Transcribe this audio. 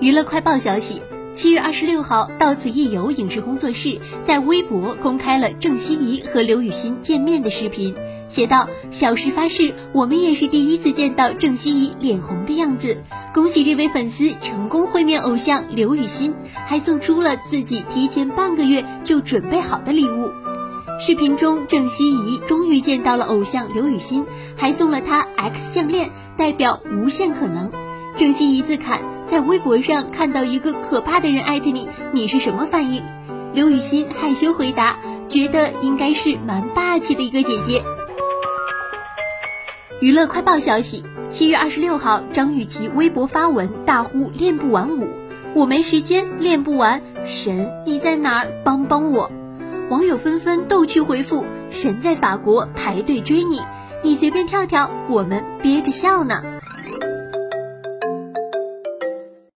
娱乐快报消息。七月二十六号，到此一游影视工作室在微博公开了郑希怡和刘雨欣见面的视频，写道：“小事发誓，我们也是第一次见到郑希怡脸红的样子。恭喜这位粉丝成功会面偶像刘雨欣，还送出了自己提前半个月就准备好的礼物。”视频中，郑希怡终于见到了偶像刘雨欣，还送了她 X 项链，代表无限可能。郑希怡自砍在微博上看到一个可怕的人艾特你，你是什么反应？刘雨欣害羞回答，觉得应该是蛮霸气的一个姐姐。娱乐快报消息：七月二十六号，张雨绮微博发文大呼练不完舞，我没时间练不完，神你在哪儿？帮帮我！网友纷纷逗趣回复：神在法国排队追你，你随便跳跳，我们憋着笑呢。